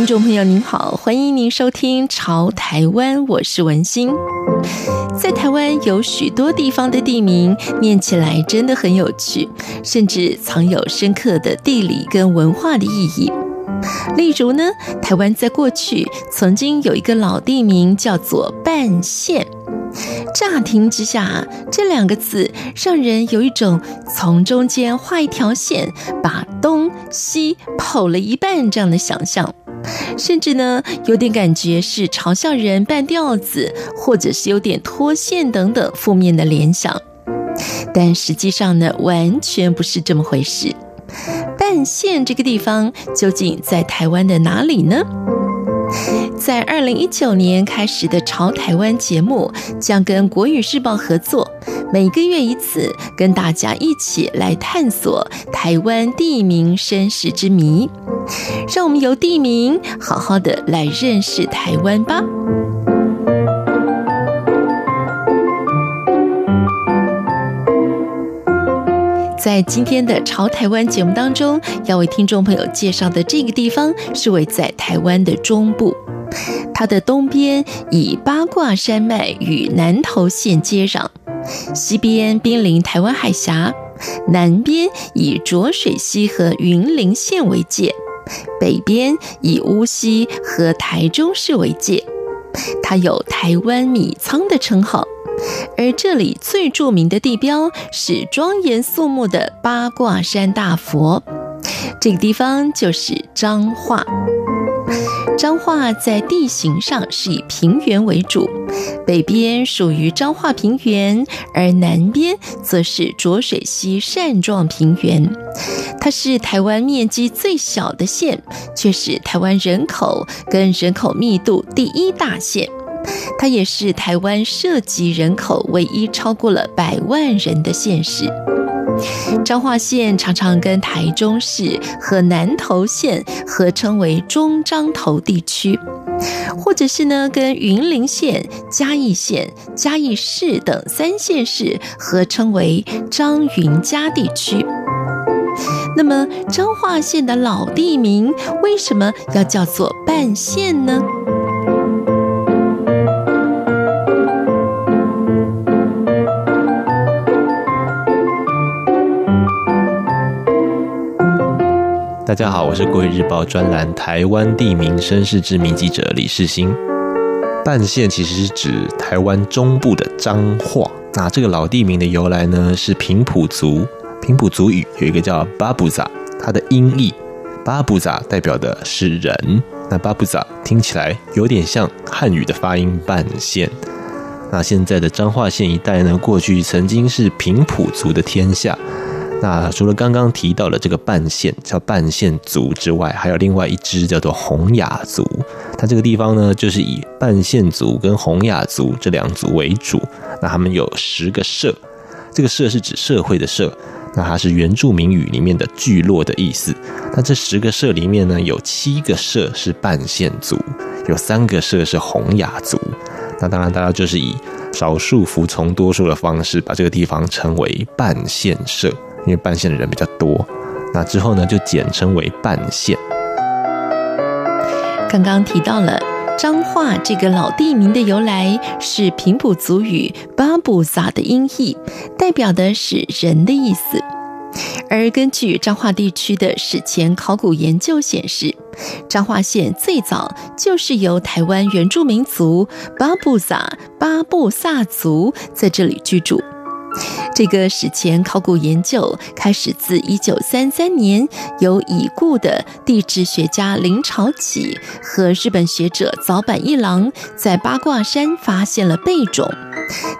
听众朋友您好，欢迎您收听《潮台湾》，我是文心。在台湾有许多地方的地名念起来真的很有趣，甚至藏有深刻的地理跟文化的意义。例如呢，台湾在过去曾经有一个老地名叫做半县。乍听之下，这两个字让人有一种从中间画一条线，把东西剖了一半这样的想象。甚至呢，有点感觉是嘲笑人半吊子，或者是有点脱线等等负面的联想。但实际上呢，完全不是这么回事。半县这个地方究竟在台湾的哪里呢？在二零一九年开始的《潮台湾》节目，将跟国语日报合作，每个月一次，跟大家一起来探索台湾地名身世之谜。让我们由地名好好的来认识台湾吧。在今天的《潮台湾》节目当中，要为听众朋友介绍的这个地方是位在台湾的中部，它的东边以八卦山脉与南投县接壤，西边濒临台湾海峡，南边以浊水溪和云林县为界。北边以乌溪和台中市为界，它有“台湾米仓”的称号，而这里最著名的地标是庄严肃穆的八卦山大佛，这个地方就是彰化。彰化在地形上是以平原为主，北边属于彰化平原，而南边则是浊水溪扇状平原。它是台湾面积最小的县，却是台湾人口跟人口密度第一大县。它也是台湾涉及人口唯一超过了百万人的县市。彰化县常常跟台中市和南投县合称为中彰投地区，或者是呢跟云林县、嘉义县、嘉义市等三县市合称为彰云嘉地区。那么彰化县的老地名为什么要叫做半县呢？大家好，我是国语日报专栏台湾地名身世之谜记者李世兴。半县其实是指台湾中部的彰化。那这个老地名的由来呢，是平埔族。平埔族语有一个叫巴布扎，它的音译巴布扎代表的是人。那巴布扎听起来有点像汉语的发音半县。那现在的彰化县一带呢，过去曾经是平埔族的天下。那除了刚刚提到的这个半线叫半线族之外，还有另外一支叫做洪雅族。它这个地方呢，就是以半线族跟洪雅族这两族为主。那他们有十个社，这个社是指社会的社。那它是原住民语里面的聚落的意思。那这十个社里面呢，有七个社是半线族，有三个社是洪雅族。那当然，大家就是以少数服从多数的方式，把这个地方称为半线社。因为半线的人比较多，那之后呢，就简称为半线。刚刚提到了彰化这个老地名的由来是平埔族语巴布萨的音译，代表的是人的意思。而根据彰化地区的史前考古研究显示，彰化县最早就是由台湾原住民族巴布萨巴布萨族在这里居住。这个史前考古研究开始自一九三三年，由已故的地质学家林朝启和日本学者早坂一郎在八卦山发现了贝种，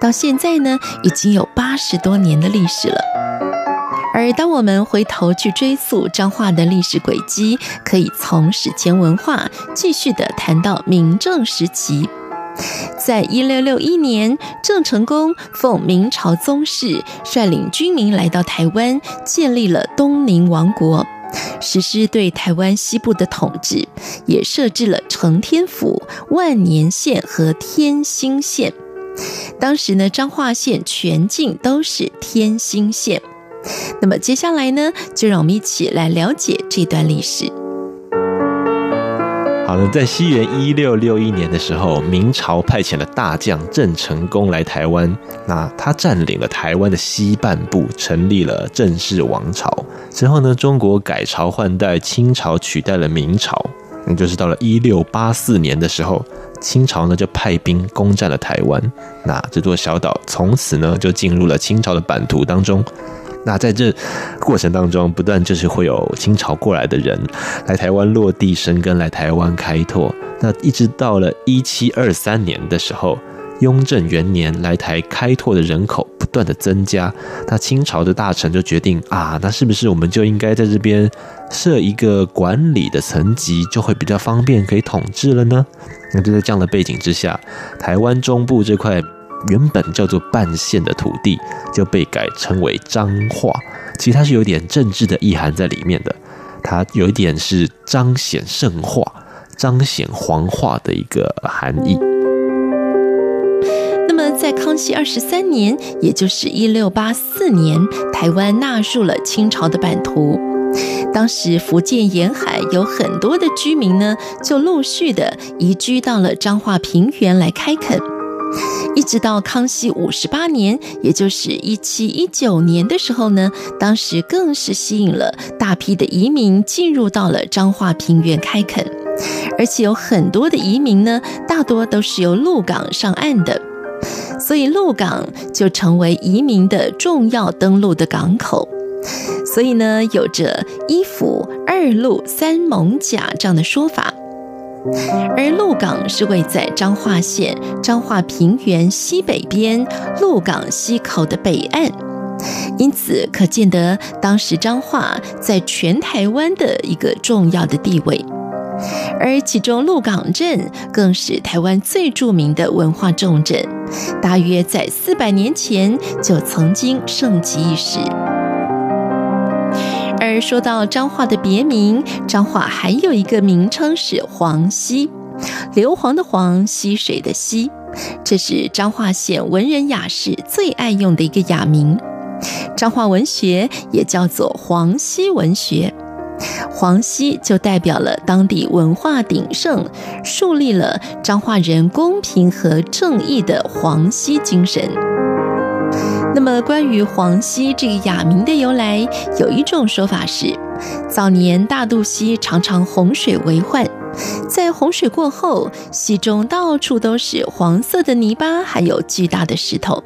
到现在呢，已经有八十多年的历史了。而当我们回头去追溯彰化的历史轨迹，可以从史前文化继续的谈到明郑时期。在一六六一年，郑成功奉明朝宗室率领军民来到台湾，建立了东宁王国，实施对台湾西部的统治，也设置了承天府、万年县和天兴县。当时呢，彰化县全境都是天兴县。那么接下来呢，就让我们一起来了解这段历史。好了，在西元一六六一年的时候，明朝派遣了大将郑成功来台湾。那他占领了台湾的西半部，成立了郑氏王朝。之后呢，中国改朝换代，清朝取代了明朝。那就是到了一六八四年的时候，清朝呢就派兵攻占了台湾。那这座小岛从此呢就进入了清朝的版图当中。那在这过程当中，不断就是会有清朝过来的人来台湾落地生根，来台湾开拓。那一直到了一七二三年的时候，雍正元年来台开拓的人口不断的增加，那清朝的大臣就决定啊，那是不是我们就应该在这边设一个管理的层级，就会比较方便可以统治了呢？那就在这样的背景之下，台湾中部这块。原本叫做半县的土地就被改称为彰化，其实它是有点政治的意涵在里面的，它有一点是彰显圣化、彰显皇化的一个含义。那么在康熙二十三年，也就是一六八四年，台湾纳入了清朝的版图。当时福建沿海有很多的居民呢，就陆续的移居到了彰化平原来开垦。一直到康熙五十八年，也就是一七一九年的时候呢，当时更是吸引了大批的移民进入到了彰化平原开垦，而且有很多的移民呢，大多都是由鹿港上岸的，所以鹿港就成为移民的重要登陆的港口，所以呢，有着一府二鹿三艋舺这样的说法。而鹿港是位在彰化县彰化平原西北边鹿港溪口的北岸，因此可见得当时彰化在全台湾的一个重要的地位。而其中鹿港镇更是台湾最著名的文化重镇，大约在四百年前就曾经盛极一时。而说到彰化的别名，彰化还有一个名称是黄溪，硫磺的黄，溪水的溪，这是彰化县文人雅士最爱用的一个雅名。彰化文学也叫做黄溪文学，黄溪就代表了当地文化鼎盛，树立了彰化人公平和正义的黄溪精神。那么，关于黄溪这个雅名的由来，有一种说法是，早年大肚溪常常洪水为患，在洪水过后，溪中到处都是黄色的泥巴，还有巨大的石头，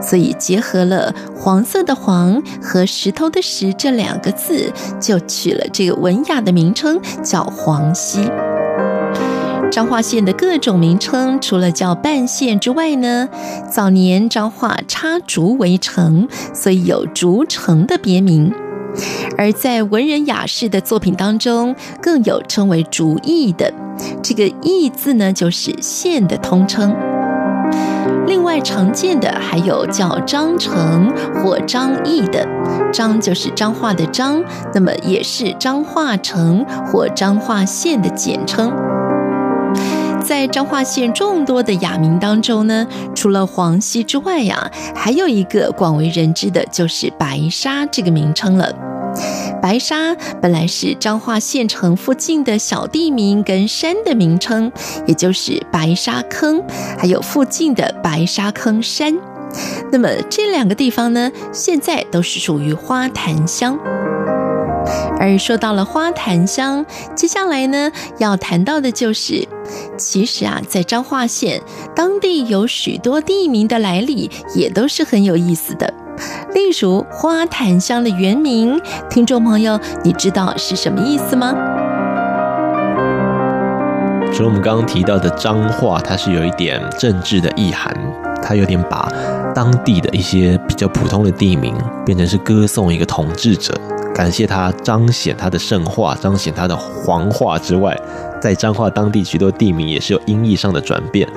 所以结合了黄色的黄和石头的石这两个字，就取了这个文雅的名称，叫黄溪。彰化县的各种名称，除了叫半县之外呢，早年彰化插竹为城，所以有竹城的别名。而在文人雅士的作品当中，更有称为竹驿的，这个驿字呢，就是县的通称。另外常见的还有叫张城或张毅的，张就是彰化的彰，那么也是彰化城或彰化县的简称。在彰化县众多的雅名当中呢，除了黄溪之外呀，还有一个广为人知的，就是白沙这个名称了。白沙本来是彰化县城附近的小地名跟山的名称，也就是白沙坑，还有附近的白沙坑山。那么这两个地方呢，现在都是属于花坛乡。而说到了花坛乡，接下来呢，要谈到的就是，其实啊，在彰化县当地有许多地名的来历，也都是很有意思的。例如花坛乡的原名，听众朋友，你知道是什么意思吗？除了我们刚刚提到的彰化，它是有一点政治的意涵，它有点把当地的一些比较普通的地名变成是歌颂一个统治者。感谢他彰显他的圣化，彰显他的皇化之外，在彰化当地许多地名也是有音译上的转变，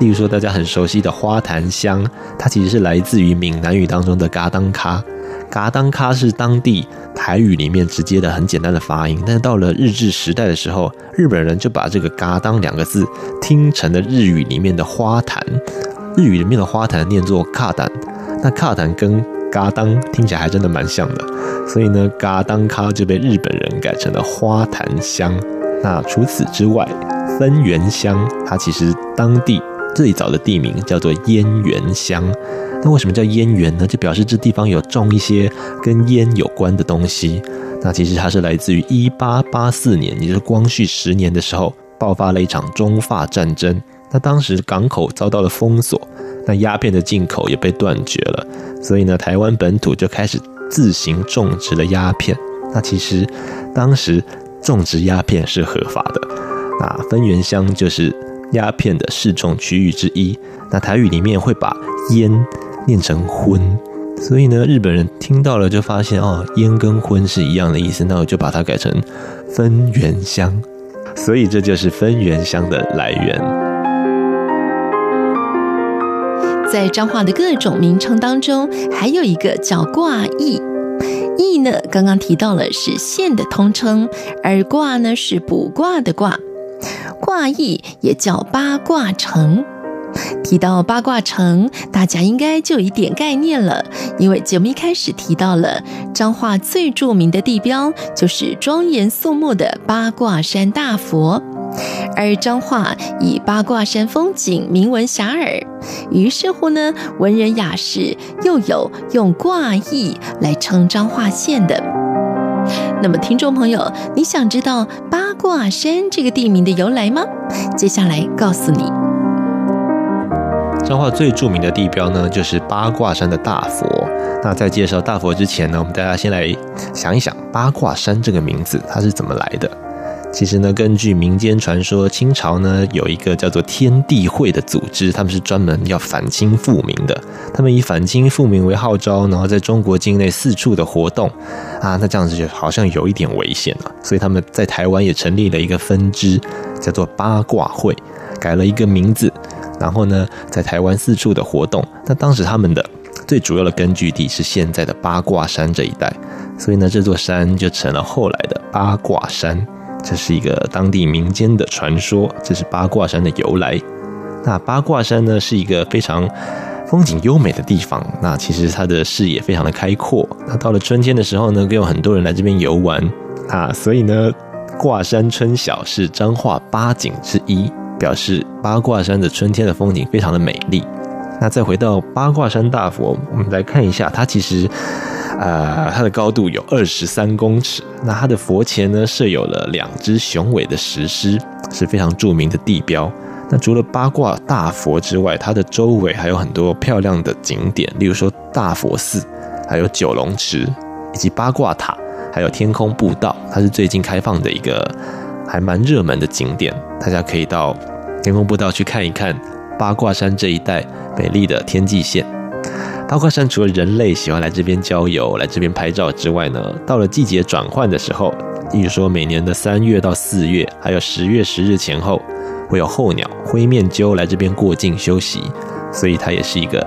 例如说大家很熟悉的花坛乡，它其实是来自于闽南语当中的嘎当卡。嘎当卡是当地台语里面直接的很简单的发音，但是到了日治时代的时候，日本人就把这个嘎当两个字听成了日语里面的花坛，日语里面的花坛念作卡坦，那卡坦跟嘎当听起来还真的蛮像的，所以呢，嘎当咖就被日本人改成了花坛香。那除此之外，分园乡它其实当地最早的地名叫做烟园乡。那为什么叫烟园呢？就表示这地方有种一些跟烟有关的东西。那其实它是来自于一八八四年，也就是光绪十年的时候，爆发了一场中法战争。那当时港口遭到了封锁，那鸦片的进口也被断绝了。所以呢，台湾本土就开始自行种植了鸦片。那其实当时种植鸦片是合法的。那分园乡就是鸦片的试种区域之一。那台语里面会把烟念成荤，所以呢，日本人听到了就发现哦，烟跟荤是一样的意思，那我就把它改成分园乡，所以这就是分园乡的来源。在彰化的各种名称当中，还有一个叫挂意，意呢，刚刚提到了是县的通称，而卦呢是卜卦的卦，卦意也叫八卦城。提到八卦城，大家应该就有一点概念了，因为节目一开始提到了彰化最著名的地标，就是庄严肃穆的八卦山大佛，而彰化以八卦山风景名闻遐迩，于是乎呢，文人雅士又有用卦意来称彰化县的。那么，听众朋友，你想知道八卦山这个地名的由来吗？接下来告诉你。彰化最著名的地标呢，就是八卦山的大佛。那在介绍大佛之前呢，我们大家先来想一想八卦山这个名字它是怎么来的。其实呢，根据民间传说，清朝呢有一个叫做天地会的组织，他们是专门要反清复明的。他们以反清复明为号召，然后在中国境内四处的活动啊，那这样子就好像有一点危险了。所以他们在台湾也成立了一个分支，叫做八卦会，改了一个名字。然后呢，在台湾四处的活动。那当时他们的最主要的根据地是现在的八卦山这一带，所以呢，这座山就成了后来的八卦山。这是一个当地民间的传说，这是八卦山的由来。那八卦山呢，是一个非常风景优美的地方。那其实它的视野非常的开阔。那到了春天的时候呢，更有很多人来这边游玩。啊，所以呢，卦山春晓是彰化八景之一。表示八卦山的春天的风景非常的美丽。那再回到八卦山大佛，我们来看一下，它其实，呃，它的高度有二十三公尺。那它的佛前呢，设有了两只雄伟的石狮，是非常著名的地标。那除了八卦大佛之外，它的周围还有很多漂亮的景点，例如说大佛寺，还有九龙池，以及八卦塔，还有天空步道，它是最近开放的一个。还蛮热门的景点，大家可以到天空步道去看一看八卦山这一带美丽的天际线。八卦山除了人类喜欢来这边郊游、来这边拍照之外呢，到了季节转换的时候，例如说每年的三月到四月，还有十月十日前后，会有候鸟、灰面鸠来这边过境休息，所以它也是一个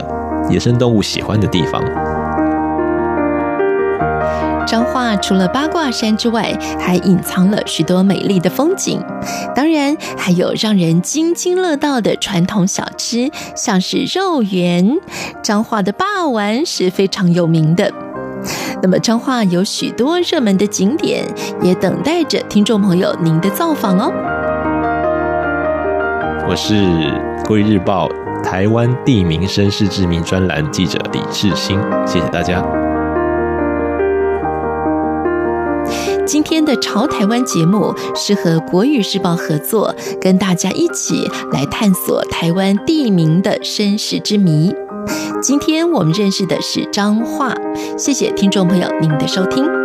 野生动物喜欢的地方。彰化除了八卦山之外，还隐藏了许多美丽的风景，当然还有让人津津乐道的传统小吃，像是肉圆。彰化的霸丸是非常有名的。那么彰化有许多热门的景点，也等待着听众朋友您的造访哦。我是《国语日报》台湾地名绅士志名专栏记者李志兴，谢谢大家。今天的《潮台湾》节目是和国语日报合作，跟大家一起来探索台湾地名的身世之谜。今天我们认识的是彰化，谢谢听众朋友您的收听。